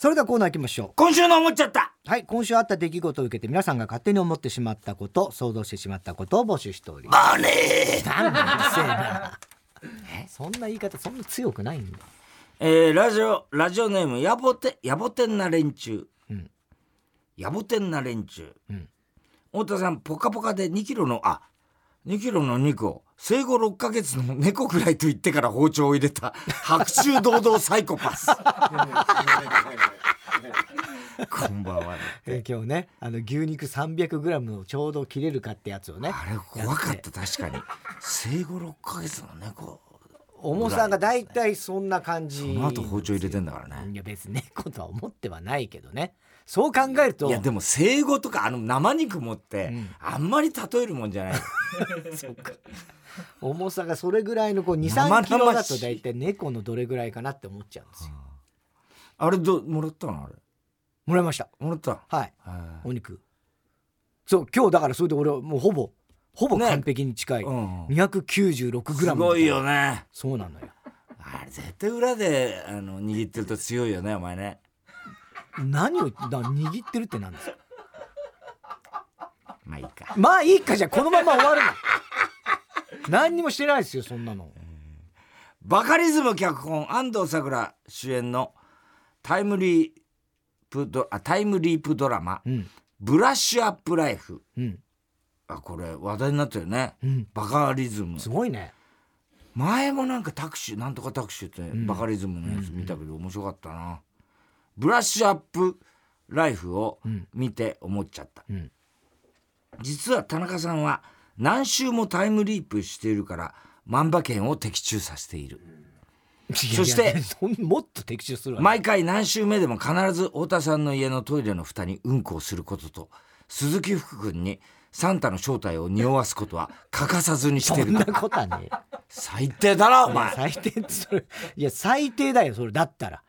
それではコーナー行きましょ今週の思っちゃった。うはい今週あった出来事を受けて皆さんが勝手に思ってしまったこと想像してしまったことを募集しております。マネー。なんだうるせえなえそんな言い方そんな強くないんだよ。えー、ラジオラジオネームやぼてやぼてんな連中、ん。やぼてんな連中、ん。太田さんポカポカで2キロのあ2キロの肉を生後6ヶ月の猫くらいと言ってから包丁を入れた 白昼堂々サイコパス。こんばんはえー今日ねあの牛肉 300g のちょうど切れるかってやつをね。あれ怖かった確かに。生後6ヶ月の猫。重さがだいたいそんな感じ。その後包丁入れてんだからね。いや別に猫とは思ってはないけどねそう考えると。いやでも生後とかあの生肉持って、あんまり例えるもんじゃない。重さがそれぐらいのこう生23々しい。キロだと大体猫のどれぐらいかなって思っちゃうんですよ。あれどもらったのあれ？もらいました。もらった？はい。はお肉。そう今日だからそれで俺はもうほぼほぼね。完璧に近い、うん296グいラムすごいよね。そうなのよ。あれ絶対裏であの握ってると強いよねお前ね何をだ握ってるって何ですか？まあいいか。まあいいかじゃあこのまま終わるの。何にもしてないですよそんなの。バカリズム脚本安藤サクラ主演のタイムリープドあタイムリープドラマうん「ブラッシュアップライフ。うん」あこれ話題になったよね、うん。バカリズム。すごいね。前もなんかタクシーなんとかタクシーって、バカリズムのやつ見たけど面白かったな、ブラッシュアップライフを見て思っちゃった、ん。実は田中さんは何周もタイムリープしているから万馬券を的中させている。そしてもっと的中するわ、毎回何周目でも必ず太田さんの家のトイレの蓋にうんこをすることと鈴木福君にサンタの正体を匂わすことは欠かさずにしてる。そんなことはね最低だなお前。最低それいや最低だよそれだったら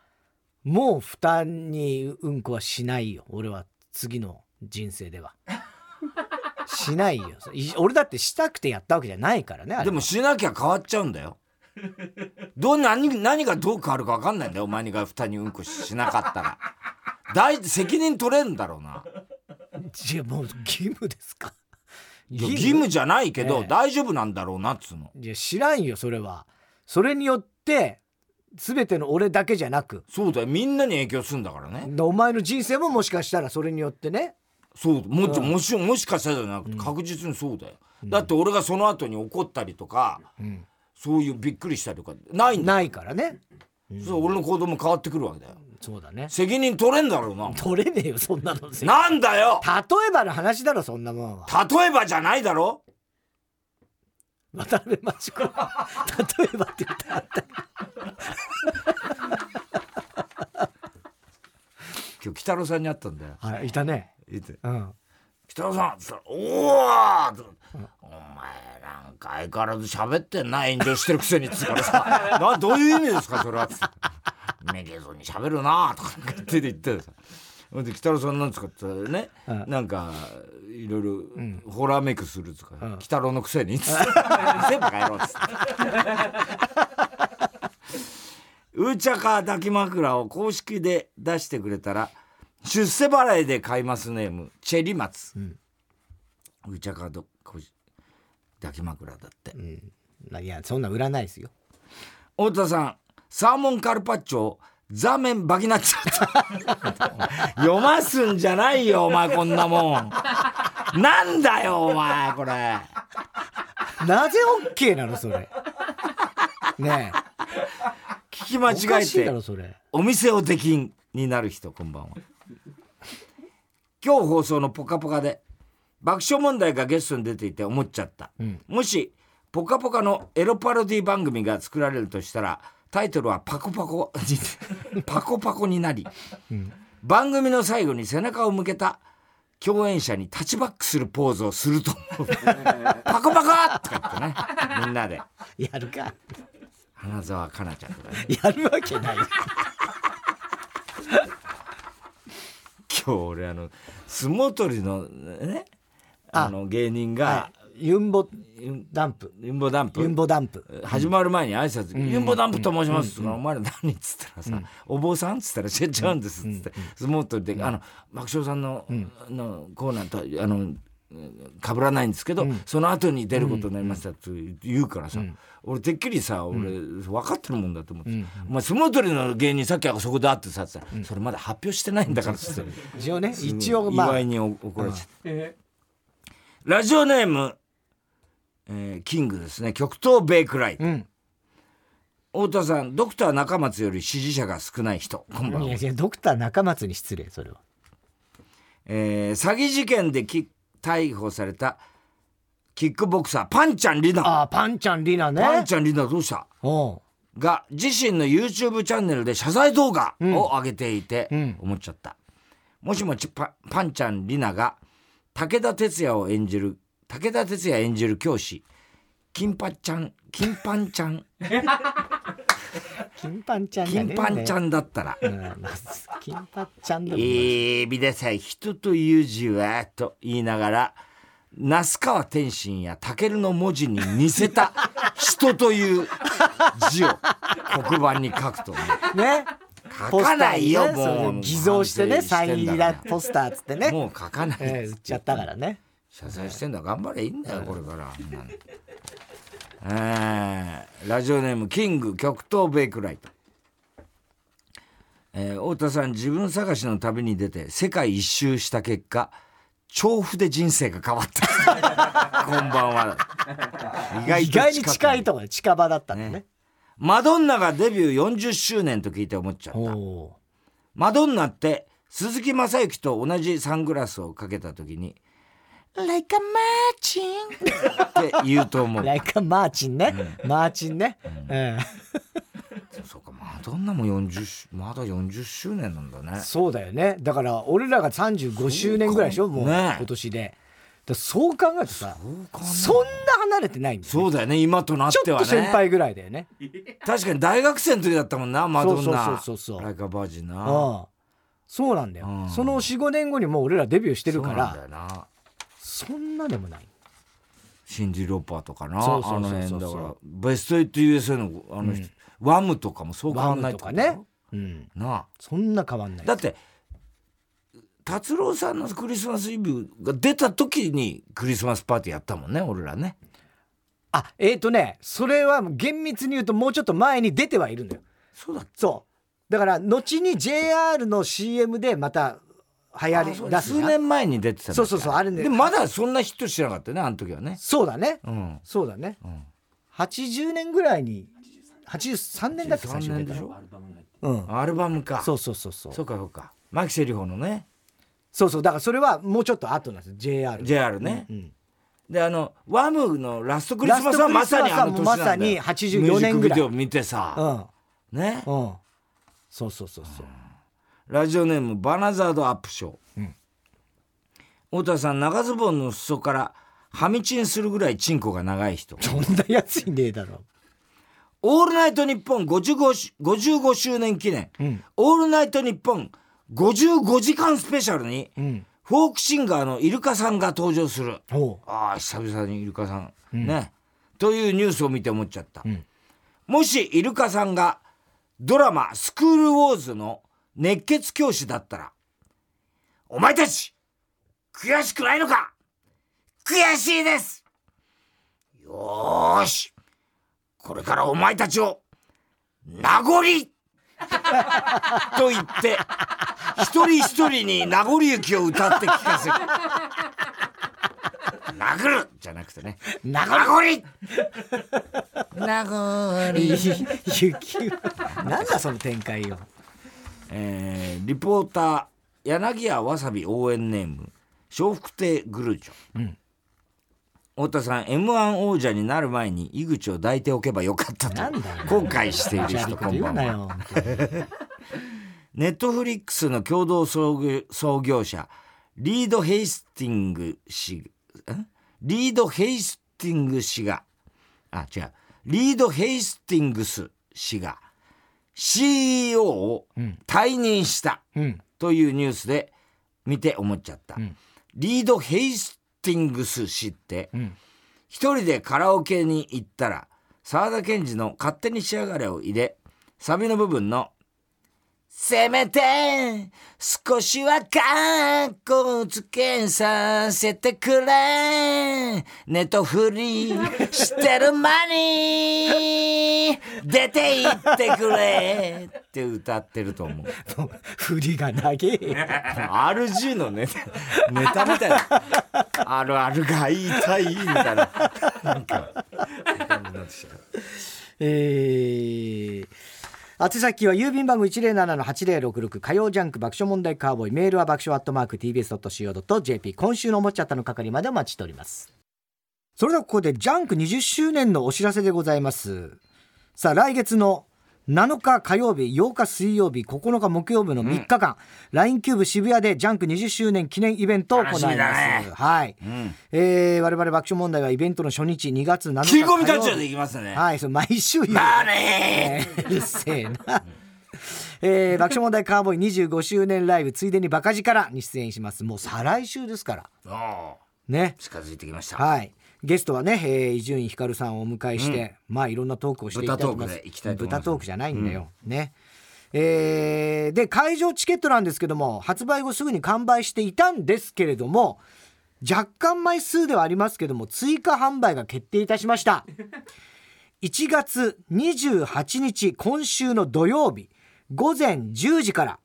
もう負担にうんこはしないよ。俺は次の人生では。しないよ。い俺だってしたくてやったわけじゃないからねでもしなきゃ変わっちゃうんだよ。どう何何がどう変わるか分かんないんだよ。お前が蓋にうんこしなかったら。大責任取れるんだろうな。いやもう義務ですか。義務じゃないけど、ええ。大丈夫なんだろうなっつうの。いや知らんよそれは。それによって全ての俺だけじゃなくそうだよ。みんなに影響するんだからね。お前の人生ももしかしたらそれによってね。そう。もちもしもしかしたらじゃなくて確実にそうだよ。だって俺がその後に怒ったりとか、ん。そういうびっくりしたりとかないんだよ。ないからね。そう俺の行動も変わってくるわけだよ。そうだね。責任取れんだろうな。取れねえよそんなの。例なんだよ。えばの話だろそんなもんは。例えばじゃないだろ渡辺真知子。例えばって言った。らあった今日北郎さんに会ったんだよ。はいいたね。言って。うん。北野さん」っつったら「おお!」って。お前なんか相変わらず喋ってんな炎上してるくせに」っつうからさ「などういう意味ですかそれは」っつって「めげずに喋るな」とか勝手に言ってさで北野さん。なん。ですかって言ったらね、うん。なん。かいろいろホラーメイクするっつうか、うん。北郎のくせにっつって全部帰ろうっつって。うーちゃか抱き枕を公式で出してくれたら出世払いで買いますネームチェリマツ、うーちゃかどこう抱き枕だって、いやそん。な売らないですよ太田さん。サーモンカルパッチョをザーメンバギナッチャ読ますんじゃないよお前こんなもん。なんだよお前これ。なぜ OK なのそれ？ね聞き間違えてお店を出禁になる人こんばんは。今日放送の「ぽかぽか」で爆笑問題がゲストに出ていて思っちゃった、もし「ぽかぽか」のエロパロディ番組が作られるとしたらタイトルは「パコパコ」に パコパコになり、番組の最後に背中を向けた共演者にタッチバックするポーズをすると思う。パコパコとか言ってねみんなで。やるか。花澤香菜ちゃんとかね。やるわけない。今日俺あの相撲取りのねあの芸人が、はいユンボダンプ。ユンボダンプ？ユンボダンプ。始まる前に挨拶。ユンボダンプと申します」とかお前ら何?」っつったらさ「お坊さん?」っつったら「違うんです」っつって。相撲取りであの爆笑さんののコーナーとあのかぶらないんですけどその後に出ることになりましたって言うからさ俺てっきりさ俺分かってるもんだと思って「お前相撲取りの芸人さっきはそこで会ってさ」って言ったら「それまだ発表してないんだから」っつって。一応ね一応まあ。祝いに怒られちゃった、ラジオネーム、えーキングですね。極東ベイクライト、ん。太田さんドクター中松より支持者が少ない人。こんばんは。いやいやドクター中松に失礼それは。えー詐欺事件でき逮捕されたキックボクサーパンちゃんリナ。ああパンちゃんリナね。パンちゃんリナどうした？が自身の YouTube チャンネルで謝罪動画を上げていて、ん。思っちゃった。もしもパンちゃんリナが武田鉄矢を演じる武田鉄矢演じる教師金パちゃん金パンちゃん。金パンちゃんね。金パンちゃんんだったら。うんまあ金パンちゃんでもない。えー、皆さん人という字はと言いながら那須川天心や武の文字に似せた 人という字を黒板に書くとねね。書かないよねもそう。偽造してねサイン入りだポスターっつってね。もう書かない。ええ売っちゃったからね謝罪してんだ頑張れいいんだよこれから。えーラジオネームキング極東ベイクライト。えー太田さん自分探しの旅に出て世界一周した結果調布で人生が変わった。こんばんは。意意外にく近いところ近場だったんだね。ね。マドンナがデビュー40周年と聞いて思っちゃった。マドンナって鈴木雅之と同じサングラスをかけた時に「Like a marching 」って言うと思う。ライカマーチンね。マーチンねうん。そうかマドンナも40しまだ40周年なんだね。そうだよね。だから俺らが35周年ぐらいでしょも。うね今年で。だそう考えるとさそんな離れてないんだよそうだよね。今となっちょてはね。っと先輩ぐらいだよね。確かに大学生の時だったもんなマドンナ。そうそうそうそう。ライカバージンな。ああそうなんだよ。うん。その45年後にもう俺らデビューしてるかそうなんだらよなそんなでもない。シンディ・ローパーとかな。そうそうあのそう。そう辺だから。ベスト 8USA のあの人、ワムとかもそう変わんないと？かね。うん。なあ。そんな変わんない。だって達郎さんのクリスマスイブが出た時にクリスマスパーティーやったもんね俺らね。あえっ、ー、とねそれは厳密に言うともうちょっと前に出てはいるんだよ。そうだっそう。だから後に JR の CM でまた流行り出す数年前に出てたそうそうそうあれね。でもまだそんなヒットしてなかったよねあの時はね。そうだね。うん。そうだね、ん。80年ぐらいに83年だっけ最3初出でしょ？うん。アルバムか。そうそうそうそう。そうかそうか。牧瀬里穂のね。そうそうだからそれはもうちょっと後なんですよ。JR JR ね、うんであのワムのラストクリスマスはまさにあの年なんだよ。まさに84年ぐらい。ミュージックビデオ見てさ、うん。ね。うん。そうそうそうそうラジオネームバナザードアップショー、太田さん長ズボンの裾からはみちんするぐらいチンコが長い人。そんなやついねえだろ。オールナイトニッポン 55, し55周年記念、ん。オールナイトニッポン55時間スペシャルに、ん。フォークシンガーのイルカさんが登場する。ああ久々にイルカさん、ね。というニュースを見て思っちゃった、ん。もしイルカさんがドラマ「スクールウォーズ」の熱血教師だったら「お前たち悔しくないのか？悔しいです！よーし。これからお前たちを名残！と言って一人一人に名残雪を歌って聞かせる。殴る！じゃなくてね。名残！名残。雪。なんだその展開よえーリポーター柳家わさび応援ネーム笑福亭グルーチョ、太田さん m 1王者になる前に井口を抱いておけばよかったと後悔している人。こんばはうんなよネットフリックスの共同創業者リード・ヘイスティング氏んリード・ヘイスティング氏があ違う。リード・ヘイスティングス氏が CEO を退任したうん。というニュースで見て思っちゃった、ん。リード・ヘイスティングス氏ってん。一人でカラオケに行ったら沢田研二の「勝手にしやがれ」を入れサビの部分の「せめて少しはかっこつけさせてくれ。ネトフリしてる間に。出て行ってくれ」って歌ってると思う。振りが長え RG のね。ネタみたいな。あるあるが言いたいみたいな。なんか。え ー宛先は郵便番号107-8066火曜ジャンク爆笑問題カーボーイメールは爆笑アットマーク TBS.CO.JP 今週の思っちゃったの係までお待ちしております。それではここでジャンク20周年のお知らせでございます。さあ来月の7日火曜日8日水曜日9日木曜日の3日間、LINE キューブ渋谷でジャンク20周年記念イベントを行います、ねはい、ん。えー我々爆笑問題はイベントの初日2月7日切り込み火曜日タッチでいきますね。はい、それ毎週言う。だね。え ーうるせえな。えー、爆笑問題カーボーイ25周年ライブついでにバカ力に出演します。もう再来週ですから。ああ。ね。近づいてきました。はいゲストはね伊集院光さんをお迎えして、まあいろんなトークをしていただきます。豚トークでいきたいと思います。豚トークじゃないんだよ、ね。えーで会場チケットなんですけども発売後すぐに完売していたんですけれども若干枚数ではありますけども追加販売が決定いたしました。1月28日今週の土曜日午前10時から。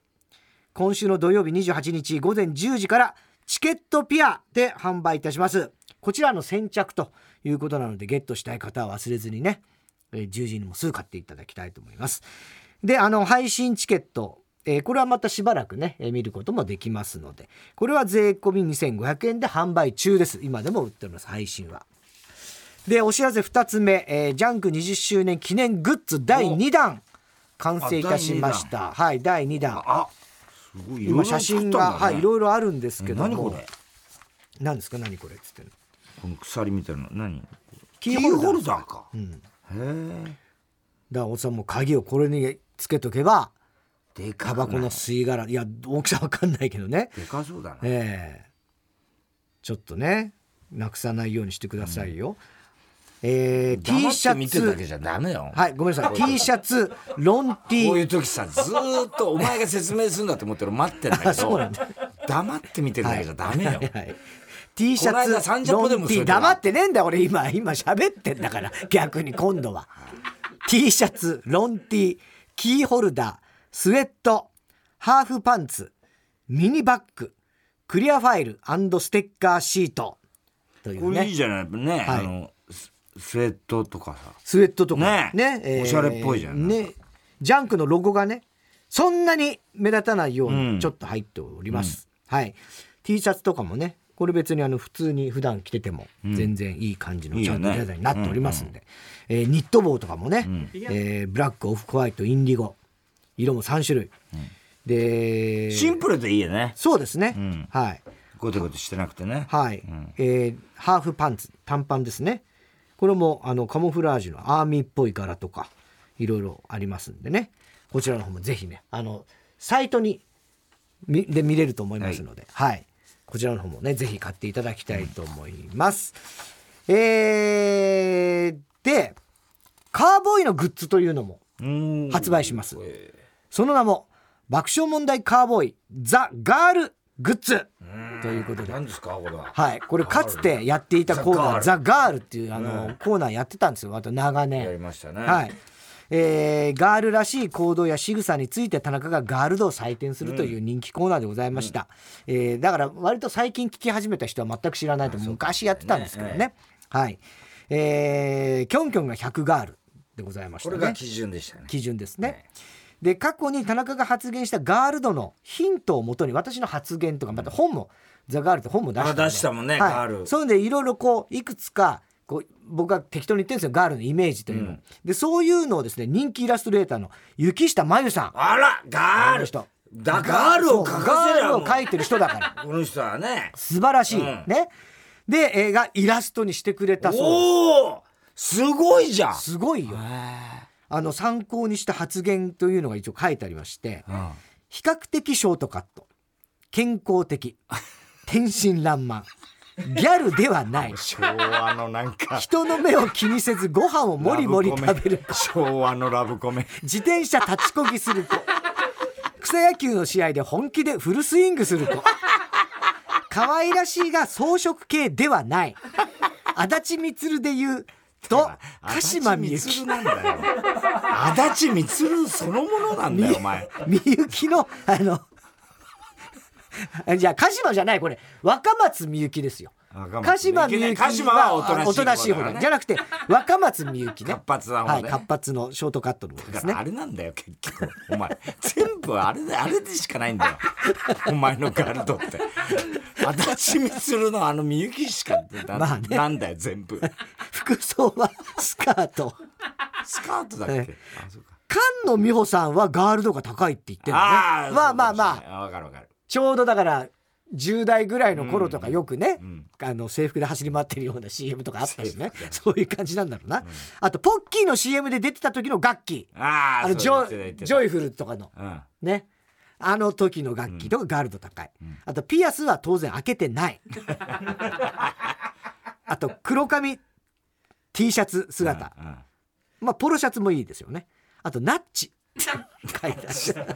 今週の土曜日28日午前10時からチケットピアで販売いたしますこちらの先着ということなのでゲットしたい方は忘れずにねえー10時にもすぐ買っていただきたいと思います。であの配信チケットえーこれはまたしばらくね、えー見ることもできますのでこれは税込み2500円で販売中です。今でも売っております配信は。でお知らせ2つ目、えージャンク20周年記念グッズ第2弾完成いたしました。はい第2弾。あすごい。今写真が、はいいろろいろあるんですけども。何これ？何ですか？何これ？っつってこの鎖みたいな何？キキーホルダー。かうん、だかへらおっさんも鍵をこれにつけとけばえでかタバコの吸い殻。いや大きさわかんないけどね。でかそうだねええ。ちょっとねなくさないようにしてくださいよ、えー、T 黙シャツ。はいごめんなさい。T シャツロンティこういう時さずーっとお前が説明するんだと思って俺待ってんだけど黙って見てるだけじゃダメよ、はいはい T シャツロンティそれで黙ってねえんだよ俺今今喋ってんだから逆に今度は。T シャツロンティキーホルダースウェットハーフパンツミニバッグクリアファイルステッカーシート。というね。これいいじゃないね、はい。あのススウェットとかさ。スウェットとか。ねおしゃれっぽいじゃんね。ジャンクのロゴがねそんなに目立たないよううん。にちょっと入っております、はい。T シャツとかもねこれ別にあの普通に普段着てても全然いい感じのちゃんとデザインになっておりますんで、えーニット帽とかもね、えーブラックオフホワイトインディゴ。色も3種類、でシンプルでいいよね。そうですね、ん。はい。ゴテゴテしてなくてね。はい、えーハーフパンツ短パンですね。これもあのカモフラージュのアーミーっぽい柄とかいろいろありますんでね。こちらの方もぜひねあのサイトにみで見れると思いますので、はいこちらの方もねぜひ買っていただきたいと思います、えーでカーボーイのグッズというのもうん。発売します。その名も爆笑問題カーボーイザ・ガールグッズ。ということで。何ですかこれは。はい、これかつてやっていたコーナー「ザ・ザガール」っていうあの、コーナーやってたんですよ。また長やり年。ましたね。はいえーガールらしい行動や仕草について田中がガール度を採点するという人気コーナーでございました、えーだから割と最近聞き始めた人は全く知らないと昔やってたんですけどね。はい。えーキョンキョンが100ガールでございましたね。これが基準でしたね。基準ですね。で過去に田中が発言したガールドのヒントをもとに私の発言とかまた本もザ・ガールって本も出した出したもんねはい。ガール。そうでいろいろこういくつかこう僕が適当に言ってるんですよ。ガールのイメージというの。を、うん。でそういうのをですね人気イラストレーターの雪下真由さん。あらガール。人。だガールを描かせガールを描いてる人だから。この人はね。素晴らしい、うん。ね。で映画イラストにしてくれたそう。おおすごいじゃん。すごいよ。あの参考にした発言というのが一応書いてありまして。うん。比較的ショートカット。健康的。天真爛漫ギャルではない。昭和のなんか。人の目を気にせずご飯をもりもり食べる子昭和のラブコメ。自転車立ちこぎする子。草野球の試合で本気でフルスイングする子。可愛らしいが装飾系ではない。足立光で言うと鹿島みゆきなんだよ。足立光そのものなんだよお前。み ゆきのあの じゃあ鹿島じゃないこれ若松みゆきですよ。鹿島みゆきはおとなしい方ね。だ。じゃなくて若松みゆきね。活発な方ね。はい活発のショートカットの方ですね。あれなんだよ結局。お前。全部あれであれでしかないんだよ。お前のガルドって。足立光のあのみゆきしかな,、まあね。なんだよ全部。服装はスカート。スカートだっけ、えあそうか。菅野美穂さんはガール度が高いって言ってるのね。まあまあまあ。あわかるわかるちょうどだから10代ぐらいの頃とかよくね、ん。あの制服で走り回ってるような CM とかあったしね。そういう感じなんだろうな、あとポッキーの CM で出てた時の楽器。あのジョジョイフルとかの。うん。ね。あの時の楽器とかガールド高い、あとピアスは当然開けてない。あと黒髪 T シャツ姿、うんうん。まあポロシャツもいいですよね。あとナッチ書いてある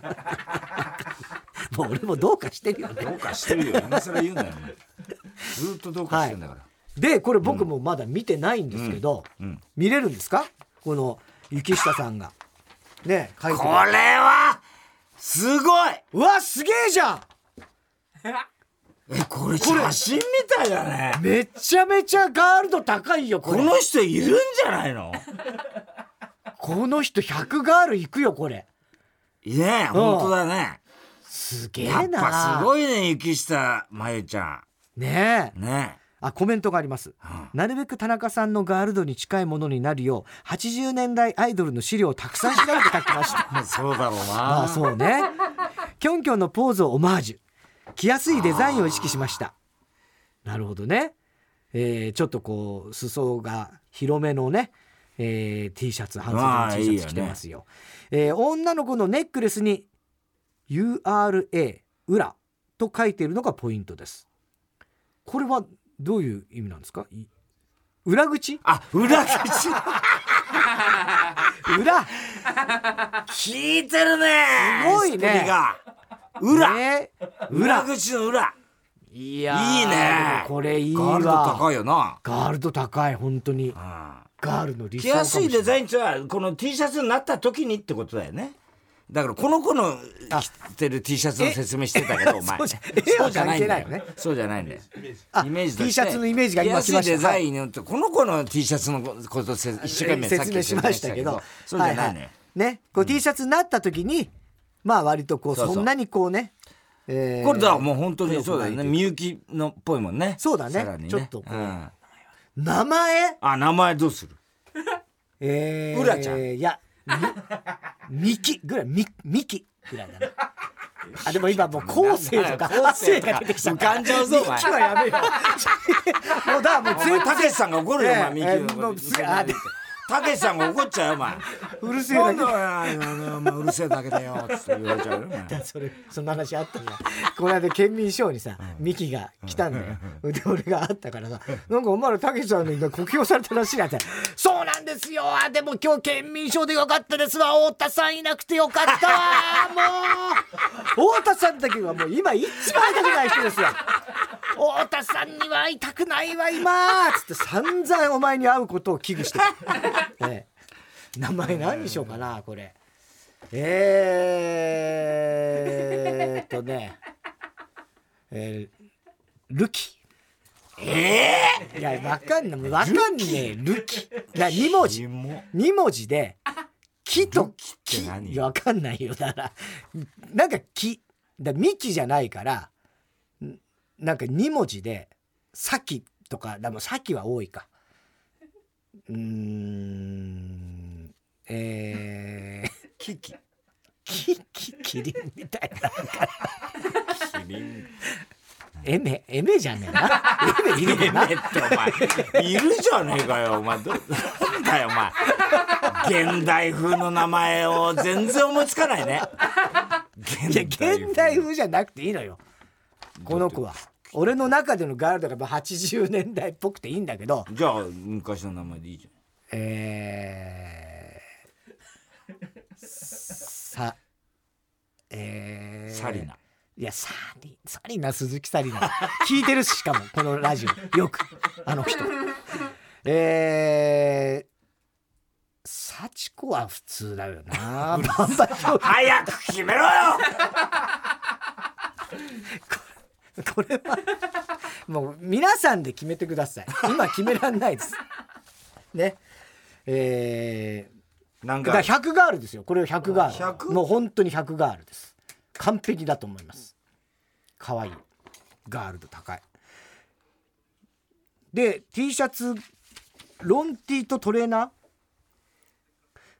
もう俺もどうかしてるよね。どうかしてるよ。今更言うんだよずっとどうかしてんだから、でこれ僕もまだ見てないんですけど、うん。見れるんですか？この雪下さんが。ね書いてこれはすごい！うわすげえじゃん！えこれ写真みたいだね。めちゃめちゃガールド高いよこれ。この人いるんじゃないの？この人100ガールいくよこれ。ねえ本当だね。すげやっえなぱすごいね雪下まゆちゃねえ。んねあコメントがあります、なるべく田中さんのガールドに近いものになるよう80年代アイドルの資料をたくさん調べて書きました。え そうだろうな。まあそうね。キョンキョンのポーズをオマージュ。着やすいデザインを意識しました。なるほどね、えーちょっとこう裾が広めのね、えー T シャツ半袖の T シャツ着てますよ。えー女の子のネックレスに URA 裏と書いているのがポイントです。これはどういう意味なんですか？い裏口？あ裏口。裏。聞いてるねすごいね。裏、ね。裏。口の裏。いやーいいね。これいいガわールド高いよな。ガールド高い本当に。うんガールの理想着やすいデザインはこの T シャツになった時にってことだよね。だからこの子の着てる T シャツの説明してたけど お前。そうじゃ ないよね。そうじゃないんだよ。あイメージ T シャツのイメージが今来ました。着やすいデザインによってこの子の T シャツのことせ一生懸命説明しましたけど。そうじゃないはねい。ねこう T シャツになった時にまあ割とこうそんなにこうねえーこれだもう本当にそうだよね。みゆきのっぽいもんね。そうだね。さらにちょっとこう。うん名前？あ名前どうする？えーうらちゃん。いやみミキぐらいみミキぐらいだな。あでも今もう後世とか後世が出てきちゃ浮かんじゃうぞお前。ミキはやめよう。もうだもうお前たけしさんが怒るよお前ミええキたけしさんが怒っちゃうよお前。うるせえだけ。だうるせえだけだよって言われちゃうよ それそんな話あったじゃん。この間県民賞にさミキが来たんだよ。で俺が会ったからさ「なんかお前らたけしさんの酷評されたらしいな」って「そうなんですよ。あでも今日県民賞でよかったですわ。太田さんいなくてよかったわ。もう。太田さんだけはもう今一番会いたくない人ですよ。太田さんには会いたくないわ今。つって散々お前に会うことを危惧してる、ええ名前何にしようかなこれ。えー、っとね。えー、ルキ。えいやわかんない。わかんねえ。ルキ？いや2文字。も2文字で木と木って何？いやわかんないよ。だからなんか木。だ幹じゃないからんなんか2文字で「さき」とかでも「さき」は多いかうーん。えー、キキキキキリンみたいな。キリン。エメエメじゃねえな。エメいるえかな。めってお前いるじゃねえかよお前。どなんだよお前。現代風の名前を全然思いつかないね。いや現代風じゃなくていいのよ。この子は俺の中でのガールドがやっぱ80年代っぽくていいんだけどじゃあ昔の名前でいいじえー、さえー、ゃんサリナ。いやサリサリナ鈴木サリナ。聞いてるししかも このラジオ。よくあの人。えー、幸子は普通だよな。早く決めろよ これはもう皆さんで決めてください。今決めらんないです。ね。えー、だなんかから100ガールですよ。これを100ガール。100もう本当に100ガールです。完璧だと思います。可愛い。ガールド高い。で T シャツロン T とトレーナー？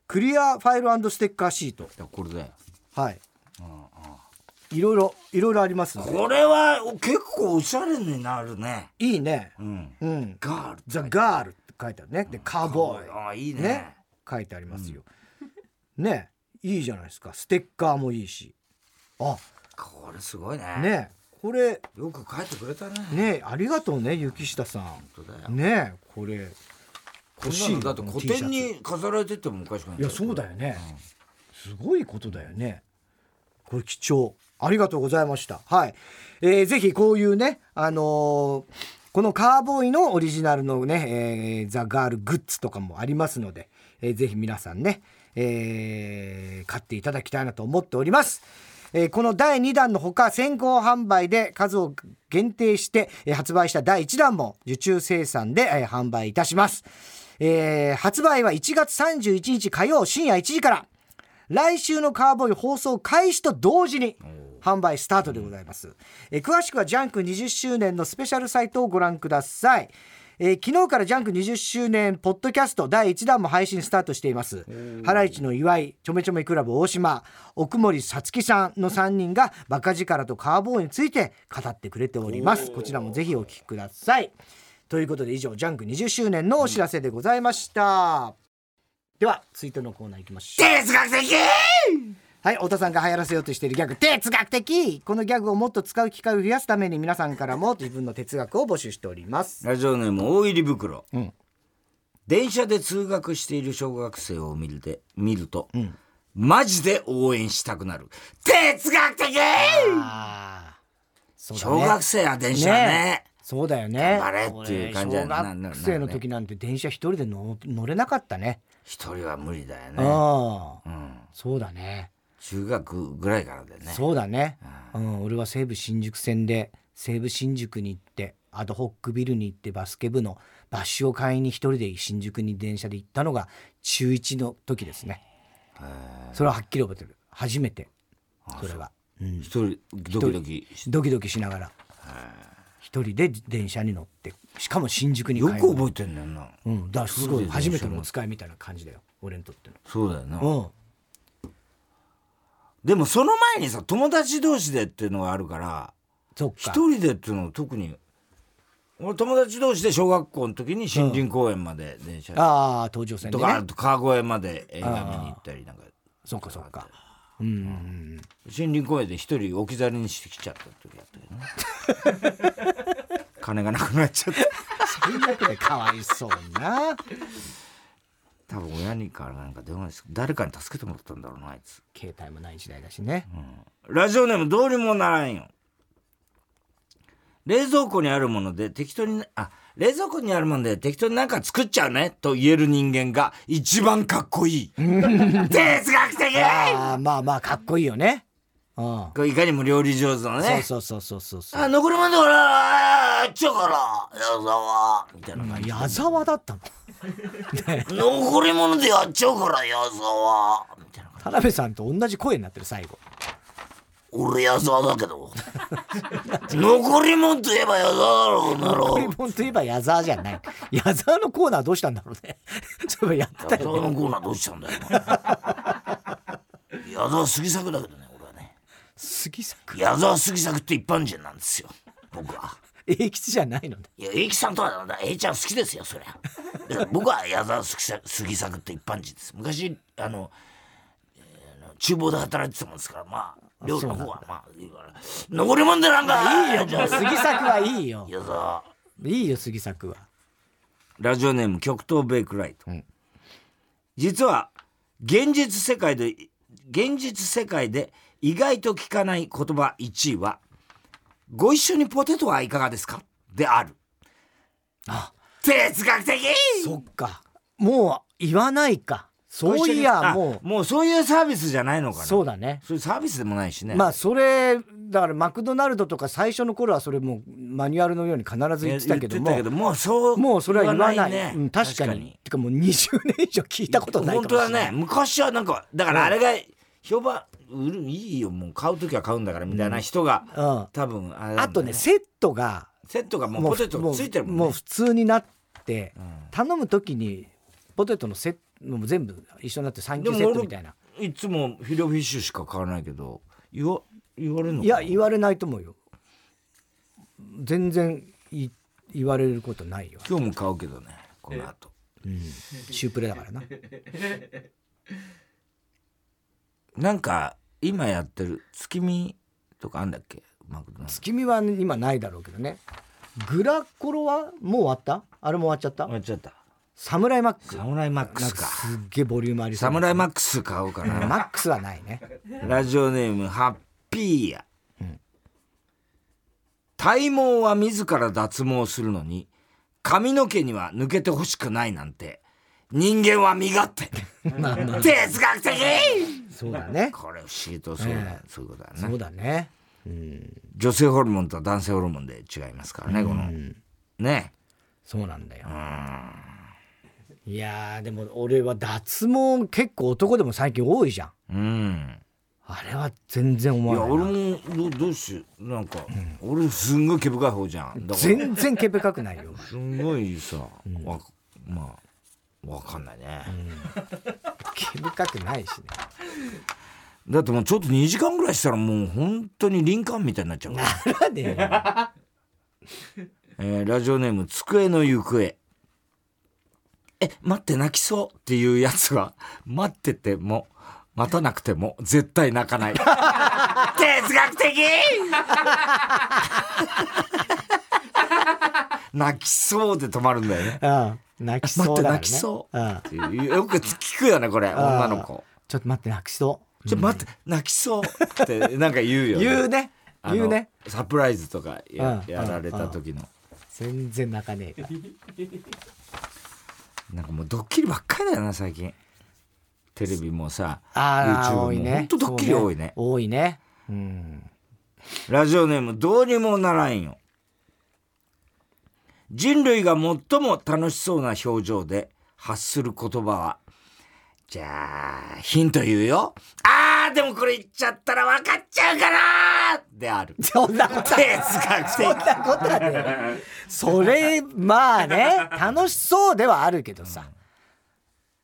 クリアファイルステッカーシート。いやこれだよはいいろいろいろいろありますこれは結構おしゃれになるね。いいね。うん。うん。ガールザ・ガールって書いてあるね。でカーボーイああいいね。ね。書いてありますよ、ね。いいじゃないですか。ステッカーもいいし。あ。これすごいね。ね。これ。よく書いてくれたね。ね。ありがとうね雪下さ本当だよ。んね。これ。欲しいのだって古典に飾られててもおかしくない。いやそうだよね、すごいことだよね。これ貴重ありがとうございました。はい、えー、ぜひこういうねあのーこのカーボーイのオリジナルのね、えーザ・ガールグッズとかもありますので、えーぜひ皆さんね、えー買っていただきたいなと思っております。えーこの第2弾のほか先行販売で数を限定して、えー発売した第1弾も受注生産で、えー販売いたします。えー発売は1月31日火曜深夜1時から。来週のカーボーイ放送開始と同時に。販売スタートでございます、えー詳しくはジャンク20周年のスペシャルサイトをご覧ください。えー昨日からジャンク20周年ポッドキャスト第1弾も配信スタートしています。ハライチの岩井ちょめちょめクラブ大島奥森さつきさんの3人がバカ力とカーボーイについて語ってくれております。こちらもぜひお聞きください。ということで以上ジャンク20周年のお知らせでございました、では続いてのコーナー行きましょう。哲学的はい太田さんが流行らせようとしているギャグ哲学的このギャグをもっと使う機会を増やすために皆さんからも自分の哲学を募集しております。ラジオネーム大入り袋、ん。電車で通学している小学生を見るで見ると、マジで応援したくなる。哲学的！ね。小学生は電車ね。そうだよね。頑張れっていう感じ小学生の時なんて電車一人で乗乗れなかったね一人は無理だよね、ああうん、そうだね中学ぐらいからだよね。そうだね、うん、俺は西武新宿線で西武新宿に行ってアドホックビルに行ってバスケ部のバッシュを買いに一人で新宿に電車で行ったのが中1の時ですね。それははっきり覚えてる。初めて。それは、うん、一人ドキドキドキドキしながら。一人で電車に乗ってしかも新宿によく覚えてんだよな。うん、だからすごい。初めてのお使いみたいな感じだよ。俺にとってそうだよな、のでもその前にさ友達同士でっていうのがあるから一人でっていうのは特に俺友達同士で小学校の時に森林公園まで電車、ああ東上線でとかあねと川越まで映画見に行ったりなんか。そっかそっか。うんうんうん。森林公園で一人置き去りにしてきちゃった時あったけどね。金がなくなっちゃって最悪でかわいそうにな多分親にからなんか電話して誰かに助けてもらったんだろうなあいつ。携帯もない時代だしね、ラジオネームどうにもならんよ。冷蔵庫にあるもので適当にあ冷蔵庫にあるもので適当になんか作っちゃうねと言える人間が一番かっこいい。哲学的！ああまあまあかっこいいよね。うん。これいかにも料理上手のね。そうそうそうそうそうあ残り物で俺ちゃうから矢沢。みたいな感じ矢沢だったの？残り物でやっちゃうから矢沢。みたいな感田辺さんと同じ声になってる最後。俺矢沢だけど。残りもんといえば矢沢だろこの野残り郎物といえば矢沢じゃない。矢沢のコーナーどうしたんだろうね。そういえばやってた矢よね。沢のコーナーどうしたんだよ。矢沢杉作だけどね俺はね。杉作？矢沢杉作って一般人なんですよ僕は永吉じゃないのね。いや永吉さんとは永ちゃん好きですよそりゃ。だから僕は矢沢杉作杉作って一般人です。昔あの、えー厨房で働いてたもんですからまあ料理の方はまあいいから残りもんでなんかいいよ杉作はいいよ。矢沢。いいよ杉作は。ラジオネーム極東ベイクライト、ん。実は現実世界で現実世界で意外と聞かない言葉1位は「ご一緒にポテトはいかがですか?」である。あ。哲学的！そっか。もう言わないか。そういやあももうそういうサービスじゃないのかうな。そうだね。そういうサービスでもないしね。まあそれだからマクドナルドとか最初の頃はそれもうマニュアルのように必ず言ってたけども。もうそうもうそれは言わない。ね。うん、確かに。てかもう20年以上聞いたことないかもしれない。本当だね。昔はなんかだからあれが評判売るいいよもう買う時は買うんだからみたいな人が、うん。多分あれなんだあとねセットがセットがもうもうポテトついてるもんね。もう普通になってうん。頼む時にポテトのセットもう全部一緒になって3級セットみたいな。いつもフィレオフィッシュしか買わないけど言わ言われるのかいや言われないと思うよ。全然い言われることないよ、今日も買うけどねこの後。うん、シュープレだからな なんか今やってる月見とかあんだっけ？マクドナルド。月見は今ないだろうけどね。グラコロはもう終わった？あれも終わっちゃった？終わっちゃった。サムライマック。スサムライマックスか。すっげえボリュームありそう。サムライマックス買おうかうんなマックスはないね。ラジオネームハッピーや、体毛は自ら脱毛するのに髪の毛には抜けてほしくないなんて人間は身勝手。まあまあ。哲学的。そうだね。これ不思議とそうだ、ええ。そういうことだそうねだね。うん。女性ホルモンと男性ホルモンで違いますからねこの。うん。ね。そうなんだよ。いやーでも俺は脱毛結構男でも最近多いじゃん。うん。あれは全然思いやわな。いな俺もどどうしよう。なんか、俺すんごい毛深い方じゃん。全然毛深くないよ。すんごいさ、わまあわかんないね、毛深くないしね。だってもうちょっと2時間ぐらいしたらもう本当に林間みたいになっちゃうから、なんでよ。えーラジオネーム机の行方。え待って泣きそうっていうやつは待ってても待たなくても絶対泣かない。哲学的泣きそうで止まるんだよね。うん。泣きそうだから、ね、待って泣きそう。うん。よく聞くよねこれ。女の子。ちょっと待って泣きそう。ちょっと待って、泣きそう。ってなんか言うよ、ね、言うね。言うね。サプライズとかや,、うんやられた時の、全然泣かねえからなんかもうドッキリばっかりだよな最近。テレビもさああ YouTube も。多いね。ほんとドッキリ多いね。多いね。うん。ラジオネームどうにもならんよ人類が最も楽しそうな表情で発する言葉はじゃあヒント言うよ。あーでもこれ言っちゃったら分かっちゃうかなである。そんなこと哲学的。そんなことはねそれまあね楽しそうではあるけどさ、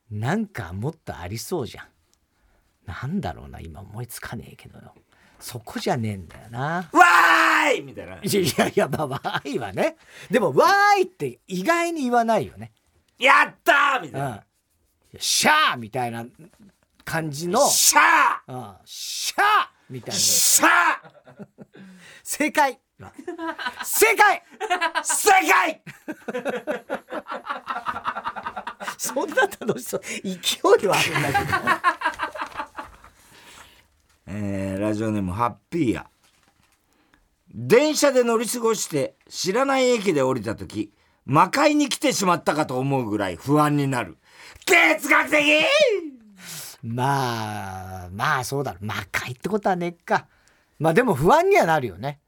なんかもっとありそうじゃん。なんだろうな今思いつかねえけどよそこじゃねえんだよな。わーい！みたいな。いやいやまあわーいはね。でもわーいって意外に言わないよね。やったーみたうん。いな、シャーみたいな感じの。シャー！うん。シャーみたいな。シャー！正解。正解！世界そんな楽しそう。勢いはあるんだけどえーラジオネームハッピーや。電車で乗り過ごして知らない駅で降りた時魔界に来てしまったかと思うぐらい不安になる。哲学的！まあまあそうだろ魔界ってことはねっか。まあでも不安にはなるよね。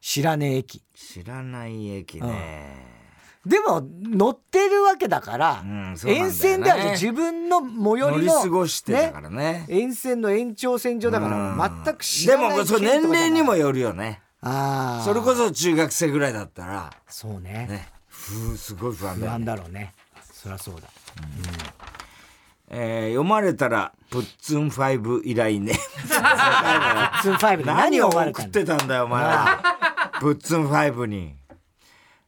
知らねえ駅。知らない駅ね、でも乗ってるわけだから、うんね。沿線では自分の最寄乗りりの過ごしてたからね。沿線の延長線上だからうん。全く知でらないもそう年齢にもよるよね。ああそれこそ中学生ぐらいだったら。そうね。ね。ふうすごい不安だ不安だろうね。そりゃそうだ。えー読まれたらプッツン5以来ね。ツン5で何何を送ってたんだよお前ら。プッツン5に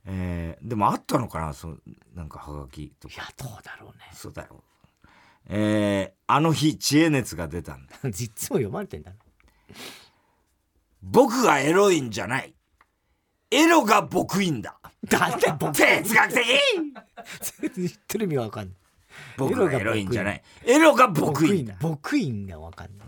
えーでもあったのかなそうなんかハガキとか。いやどうだろうね。そうだよ。えーあの日知恵熱が出たんだ 実も読まれてんだな。僕がエロいんじゃない。エロが僕いんだ。だって僕。哲学的！言ってる意味わかんない。僕がエロいんじゃない。エロが僕いんだ。僕いんがわかんない。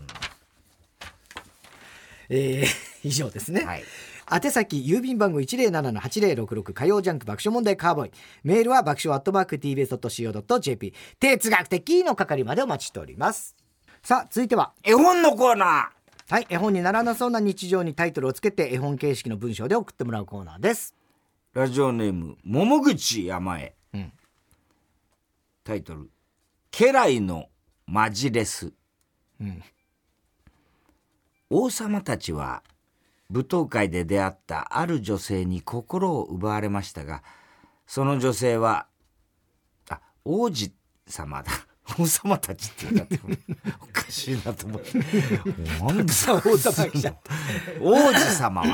えー、以上ですね、はい宛先郵便番号107-8066火曜ジャンク爆笑問題カーボーイ。メールは爆笑アットマーク TBS.CO.JP 哲学的の係までお待ちしております。さあ続いては。絵本のコーナはい絵本にならなそうな日常にタイトルをつけて絵本形式の文章で送ってもらうコーナーです。ーラジオネーム桃口山へ、うん。タイトル「家来のマジレス」うん。王様たちは舞踏会で出会ったある女性に心を奪われましたがその女性はあ王子様だ。王様たちって言ったって おかしいなと思ってなんださあ王様が来ちゃった。王子様は、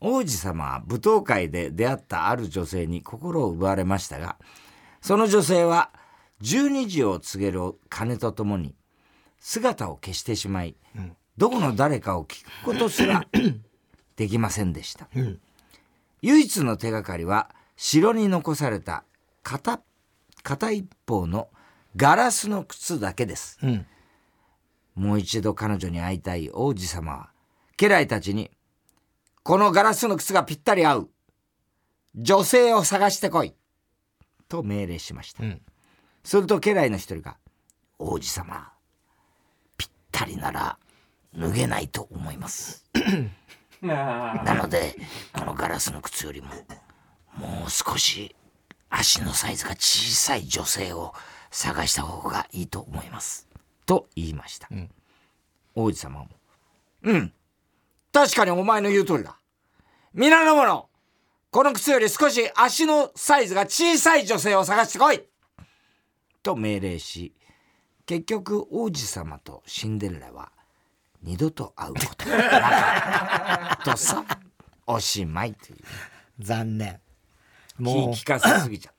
王子様は舞踏会で出会ったある女性に心を奪われましたがその女性は12時を告げる鐘とともに姿を消してしまい、どこの誰かを聞くことすらできませんでした、唯一の手がかりは城に残された片片一方のガラスの靴だけですうんもう一度彼女に会いたい王子様は、家来たちに、このガラスの靴がぴったり合う。女性を探してこい。と命令しました。んすると家来の一人が、王子様、ぴったりなら脱げないと思います。なので、このガラスの靴よりも、もう少し足のサイズが小さい女性を探した方がいいと思います。と言いました。王子様も、うん。確かにお前の言う通りだ。皆の者、この靴より少し足のサイズが小さい女性を探してこいと命令し、結局王子様とシンデレラは二度と会うことがなかった。とさ、おしまいという。残念。気もう聞かせすぎちゃっ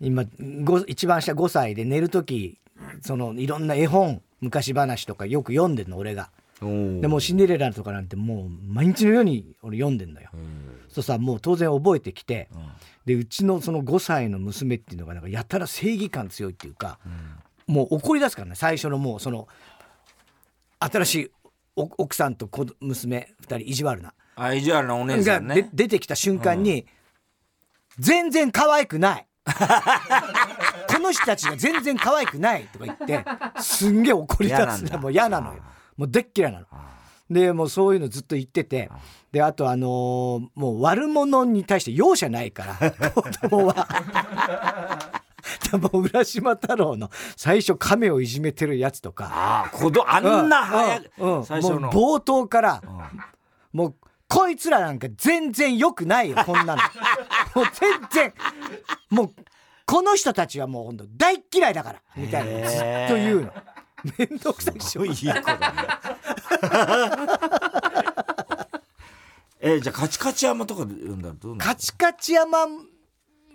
今ご一番下5歳で寝る時そのいろんな絵本昔話とかよく読んでんの俺が。でもうシンデレラとかなんてもう毎日のように俺読んでんのよ、そうさもう当然覚えてきて、でうちのその5歳の娘っていうのがなんかやたら正義感強いっていうか、もう怒り出すからね最初のもうその新しいお奥さんと子娘2人意地悪な。あ、意地悪なお姉さがんね。で出てきた瞬間に、全然可愛くない。この人たちが全然可愛くないとか言ってすんげえ怒り出すの。もう嫌なのよ。もうでっ嫌いなの。でもうそういうのずっと言っててであとあのーもう悪者に対して容赦ないから 子供は。浦島太郎の最初亀をいじめてるやつとか。ああ、子供、あんな早く、うんうん。最初の。もう冒頭から、もうこいつらなんか全然良くないよこんなの。もう全然。もうこの人たちはもうほんと大っ嫌いだからみたいな。ずっと言うの。めんどくさいでしょいいい子だね。えじゃあカチカチ山とかで読んだらどうカチカチ山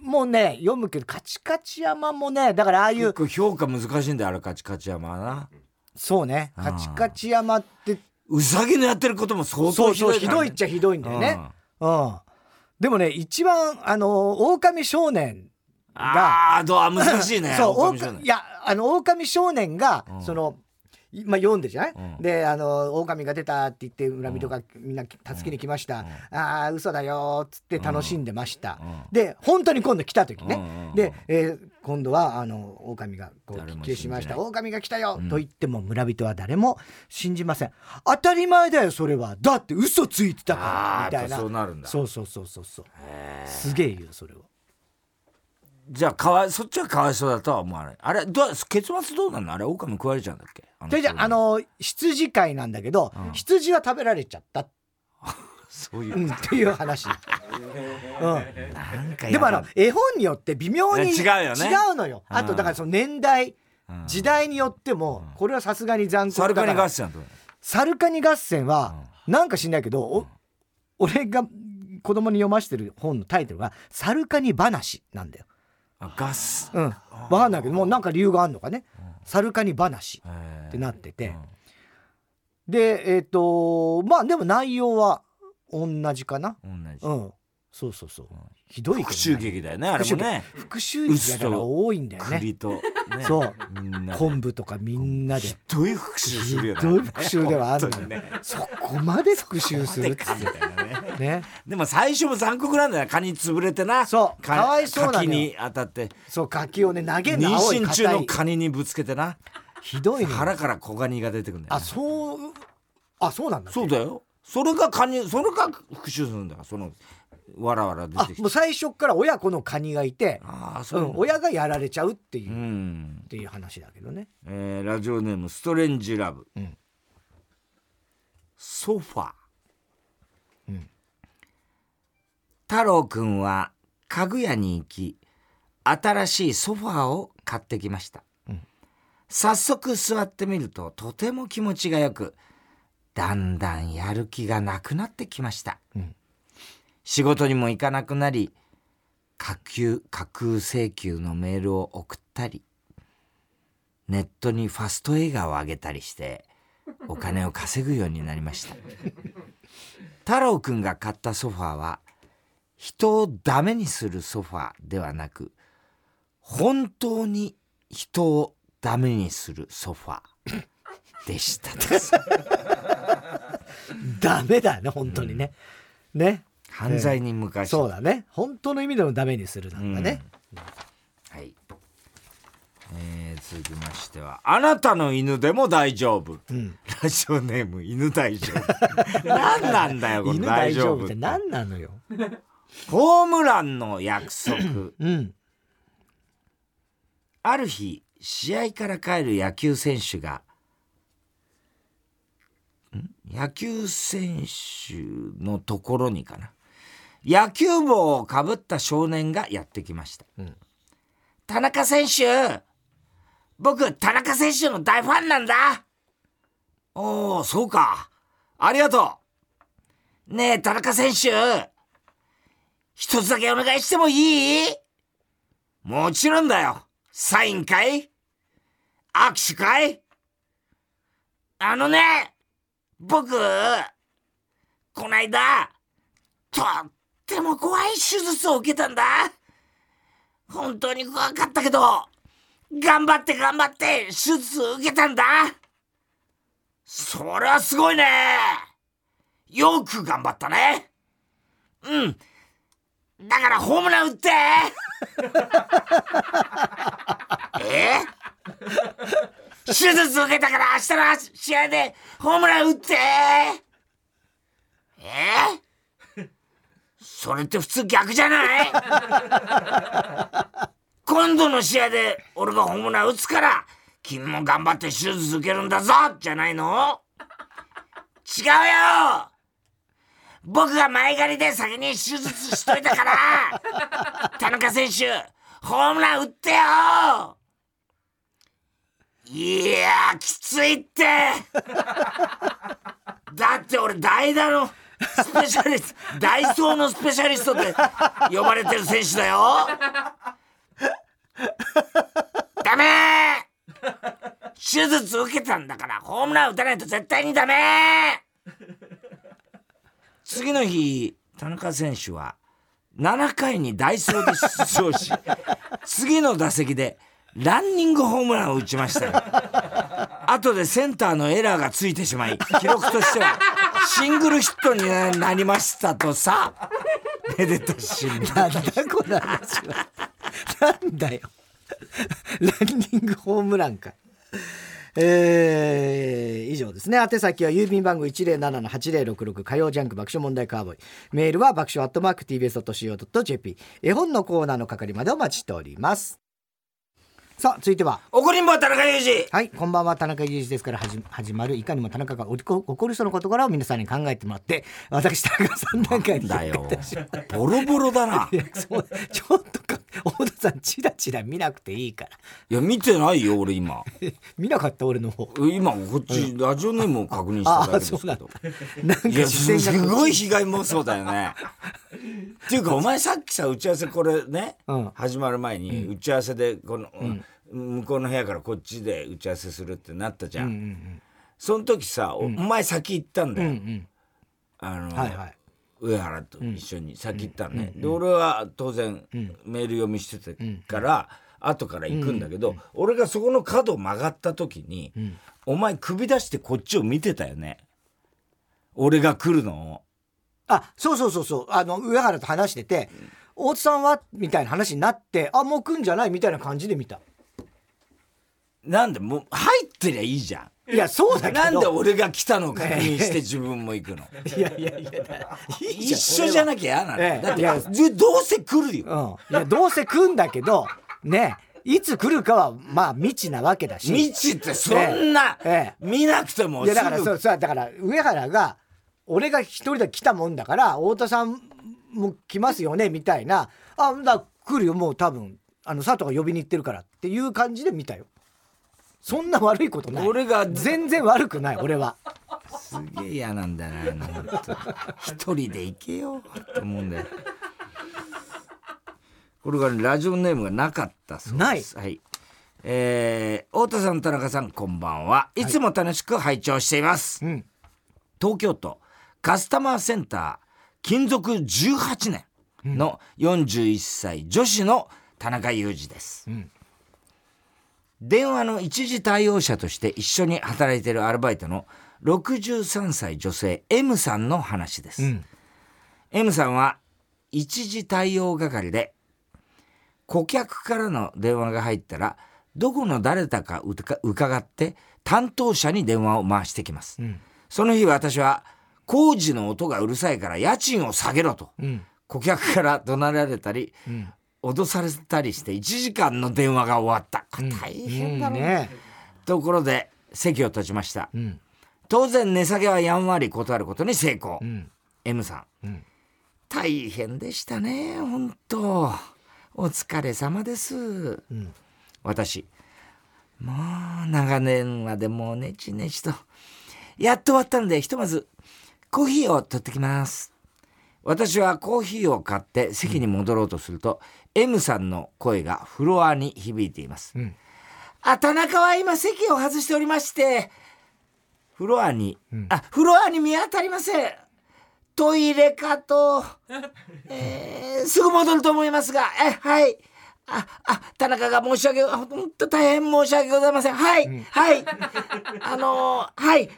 もね読むけどカチカチ山もねだからああいう結構評価難しいんだよあれカチカチ山はな。そうね。カチカチ山ってうさぎのやってることも相当そうそうひひどいね。どいっちゃひどいんだよね。うん。でもね一番あの狼少年がああどうあ難しいね。そう狼いやあの狼少年が、そのいまあ、読んでじゃない、ん。であの狼が出たって言って恨みとかみんな助けに来ました、ああ嘘だよっつって楽しんでました、で本当に今度来た時ね、うんうんで、えー今度はあの狼がこう誰も来しました。狼が来たよ、と言っても村人は誰も信じません。当たり前だよそれは。だって嘘ついてたからみたいな。そうなるんだ。そうそうそうそうそう。すげえ言うそれをじゃあかわいそっちはかわいそうだとは思わない。あれどう結末どうなの？あれ狼食われちゃうんだっけ？あのでじゃああの羊飼いなんだけど、うん。羊は食べられちゃった、そういう、うん、っていう話、うん、でもあの絵本によって微妙に違うよね。違うのよ。あとうんだからその年代うん。時代によってもこれはさすがに残酷サルカニだから合戦サルカニ合戦はなんか知んないけど、お俺が子供に読ませてる本のタイトルが「サルカニ話」なんだよ。あガス。うん、分かんないけどもうなんか理由があるのかね「サルカニ話」っってなってて、でえっ、とまあでも内容は同じかな。同じ。うんそうそうそう、ひどい復讐劇だよねあれもね。復讐劇。だから多いんだよね。栗と、ね、そう。昆布とかみんなで。ひどい復讐するよね。ひどい復讐ではあるのよ、ね。そこまで復讐するって。みたいなね。ね。でも最初も残酷なんだよカニ潰れてな。そう。かわいそうなのよ。柿に当たって。そう柿をね投げん妊娠中のカニにぶつけてな。ひどい腹から小ガニが出てくるんだよ、あね、そうあそうなんだそうだよ。それがカニそれが復讐するんだからそのわらわら出あてきて。もう最初から親子のカニがいて、ああそうう、ん、親がやられちゃうっていう、うっん、ていう話だけどね。えーラジオネームストレンジラブ、うん。ソファー、うん。太郎くんは家具屋に行き新しいソファーを買ってきました、うん。早速座ってみるととても気持ちがよくだんだんやる気がなくなってきました、うん仕事にも行かなくなり架空架空請求のメールを送ったりネットにファスト映画を上げたりしてお金を稼ぐようになりました。太郎くんが買ったソファーは人をダメにするソファーではなく本当に人をダメにするソファーでしたです。ダメだね本当にね、ね。犯罪に向かし、そうだね。本当の意味でのダメにするなんだね、はい、えー続きましては「あなたの犬でも大丈夫」うん。ラジオネーム犬大丈夫。何なんだよこの犬大丈夫って何なのよ。ホームランの約束。うん。ある日試合から帰る野球選手がん？野球選手のところにかな野球帽をかぶった少年がやってきました、うん。田中選手僕田中選手の大ファンなんだ。おおそうか。ありがとう。ねえ田中選手一つだけお願いしてもいい？もちろんだよ。サインかい？握手かい？あのね、僕、こないだ、とっても怖い手術を受けたんだ。本当に怖かったけど、頑張って頑張って手術を受けたんだ。それはすごいね。よく頑張ったね。うん。だからホームラン打って え？手術受けたから明日の試合でホームラン打ってえ？それって普通逆じゃない？今度の試合で俺がホームラン打つから君も頑張って手術受けるんだぞ！じゃないの？違うよ！僕が前借りで先に手術しといたから田中選手ホームラン打ってよ！いやきついって！だって俺代打のスペシャリストダイソーのスペシャリストで呼ばれてる選手だよ。ダメ手術受けたんだからホームラン打たないと絶対にダメ次の日田中選手は7回にダイソーで出場し次の打席でランニングホームランを打ちましたよ 後でセンターのエラーがついてしまい記録としてはシングルヒットになりましたとさめでたしめでたなんだこの話はなんだよランニングホームランかえー、以上ですね。宛先は郵便番号107-8066火曜ジャンク爆笑問題カーボーイ。メールは爆笑アットマーク tbs.co.jp。絵本のコーナーの係までお待ちしております。さあ、続いては。怒りんぼ田中裕二。はい、こんばんは、田中裕二ですから始始まる、いかにも田中が起こ起こりそうな事柄を皆さんに考えてもらって、私、田中さんなんかにだよ。ボロボロだな。いやそう ちょっとか、大田さん、チラチラ見なくていいから。や見てないよ俺今。見なかった、俺の方。今こっちラジオネームを確認しただけですけど。なんかすごい被害妄想だよね。っていうかお前さっきさ打ち合わせこれね、うん。始まる前に打ち合わせでこの、向こうの部屋からこっちで打ち合わせするってなったじゃん、その時さ、おお前先行ったんだよ、うんうん。あの、はいはい。上原と一緒に先行ったのね、で俺は当然メール読みしててから、後から行くんだけど、俺がそこの角を曲がった時に、お前首出してこっちを見てたよね。俺が来るのを。あ、そうそうそうそう。あの、上原と話してて、大津さんは？みたいな話になって、あ、もう来んじゃない？みたいな感じで見た。なんでもう入ってりゃいいじゃん。いや、そうだけど。なんで俺が来たのを確認して自分も行くの？いやいやいや、一緒じゃなきゃ嫌なの、ええ。だっていやずどうせ来るよ、うん。いや、どうせ来んだけど、ね、いつ来るかは、まあ、未知なわけだし。未知ってそんな、ええ。見なくてもいや、だから、そう、そう、だから、上原が、俺が一人で来たもんだから、太田さんも来ますよね、みたいな。あ、だ、来るよ、もう多分、あの、佐藤が呼びに行ってるからっていう感じで見たよ。そんな悪いことない。俺が全然悪くない、俺は。すげえ嫌なんだな本当一人で行けよって思うんだよ。これがねラジオネームがなかったそうです。はい。えー、太田さん田中さんこんばんは。い。つも楽しく拝聴しています、うん。東京都カスタマーセンター勤続18年の41歳女子の田中裕二です、ん電話の一時対応者として一緒に働いているアルバイトの63歳女性 M さんの話です、ん。M さんは一時対応係で顧客からの電話が入ったらどこの誰だかうか伺って担当者に電話を回してきます、その日私は工事の音がうるさいから家賃を下げろと、ん。顧客から怒鳴られたり、脅されたりして1時間の電話が終わった。大変だう。んね,、ね。ところで席を立ちました、ん。当然値下げはやんわり断ることに成功、ん。M さん、ん。大変でしたね本当。お疲れ様です、私。もう長年はでもうねちねちと。やっと終わったのでひとまずコーヒーを取ってきます私はコーヒーを買って席に戻ろうとすると、M さんの声がフロアに響いています、んあ田中は今席を外しておりましてフロアに、あフロアに見当たりませんトイレかと、えーすぐ戻ると思いますがえはいあ、あ、田中が申し訳、本当大変申し訳ございません。はい、はい。あのーはい。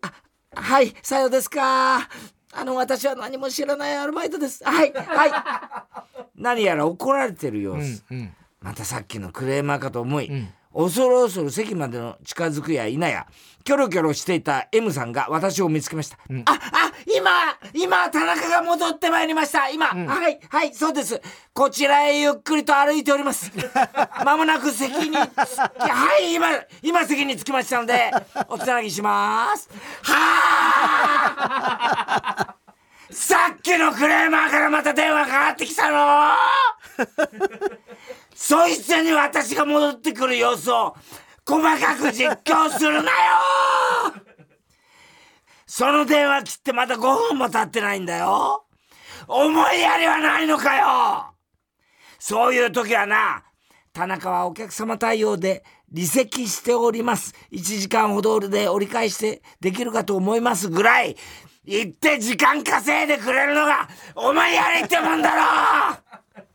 あ、はい、さようですか。あの、私は何も知らないアルバイトです。はい、はい。何やら怒られてる様子。うん。またさっきのクレーマーかと思い、恐る恐る席までの近づくや否やキョロキョロしていた M さんが私を見つけました、ああ今今田中が戻ってまいりました。今、はいはいそうです。こちらへゆっくりと歩いております。まもなく席にはい今今席に着きましたのでおつなぎします。はあ さっきのクレーマーからまた電話かかってきたの？そいつに私が戻ってくる様子を細かく実況するなよ！その電話切ってまだ5分も経ってないんだよ。思いやりはないのかよ！そういう時はな、田中はお客様対応で離席しております。1時間ほどで折り返してできるかと思いますぐらい、言って時間稼いでくれるのが思いやりってもんだろ！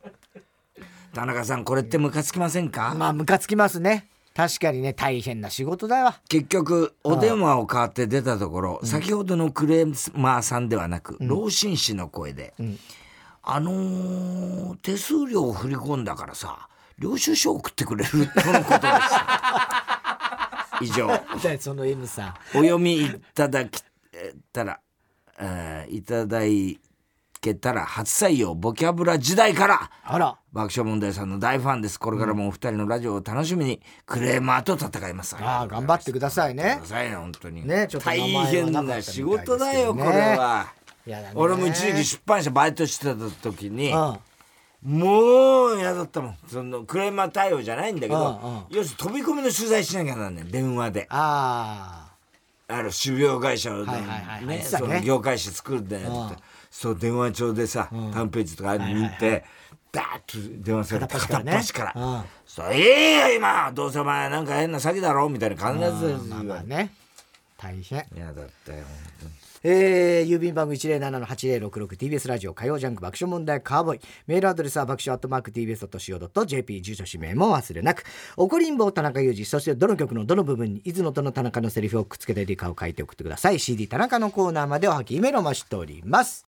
田中さんこれってムカつきませんか、まあ、ムカつきますね。確かにね、大変な仕事だわ。結局お電話を代わって出たところ、先ほどのクレーマーさんではなく、老紳士の声で、あのー手数料を振り込んだからさ領収書送ってくれるとのことでした以上。でその M さん。お読みいただけたら、えーいただけたら初採用ボキャブラ時代から。あら。爆笑問題さんの大ファンです。これからもお二人のラジオを楽しみにクレーマーと戦います。ああ頑張ってくださいね。くださいね。本当にねちょっと名大変な仕事だよこれは。やだね。俺も一時期出版社バイトしてた時にうん。もう嫌だったもん。そのクレーマー対応じゃないんだけどうん要するに飛び込みの取材しなきゃなんねん電話で。ああ。る種苗会社をはいはいはいねその業界誌作るんだよってそう電話帳でさ短ページとかああいうの見てダーッと電話されて片っ端からね。端から。うん「そういいよ今。どうせお前なんか変な詐欺だろ」みたいな必ずあまあまあね。大変。嫌だったよ本えー、郵便番号 107-8066TBS ラジオ火曜ジャンク爆笑問題カーボーイ。メールアドレスは爆笑アットマーク TBS.CO.JP 住所氏名も忘れなく。怒りんぼ田中裕二そしてどの曲のどの部分にいつのどの田中のセリフをくっつけたいかを書いて送ってください。CD 田中のコーナーまでおはきメールを待ちしております